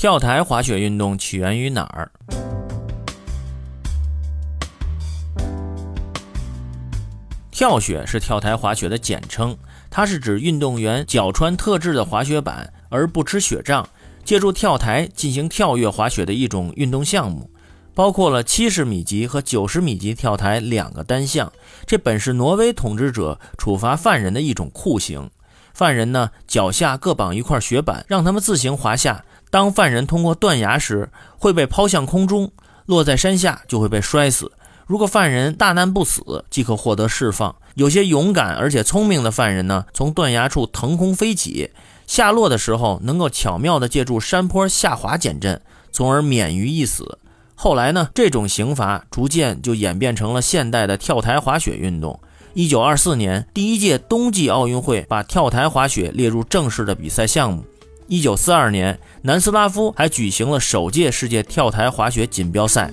跳台滑雪运动起源于哪儿？跳雪是跳台滑雪的简称，它是指运动员脚穿特制的滑雪板而不吃雪仗，借助跳台进行跳跃滑雪的一种运动项目，包括了七十米级和九十米级跳台两个单项。这本是挪威统治者处罚犯人的一种酷刑。犯人呢脚下各绑一块雪板，让他们自行滑下。当犯人通过断崖时，会被抛向空中，落在山下就会被摔死。如果犯人大难不死，即可获得释放。有些勇敢而且聪明的犯人呢，从断崖处腾空飞起，下落的时候能够巧妙地借助山坡下滑减震，从而免于一死。后来呢，这种刑罚逐渐就演变成了现代的跳台滑雪运动。一九二四年，第一届冬季奥运会把跳台滑雪列入正式的比赛项目。一九四二年，南斯拉夫还举行了首届世界跳台滑雪锦标赛。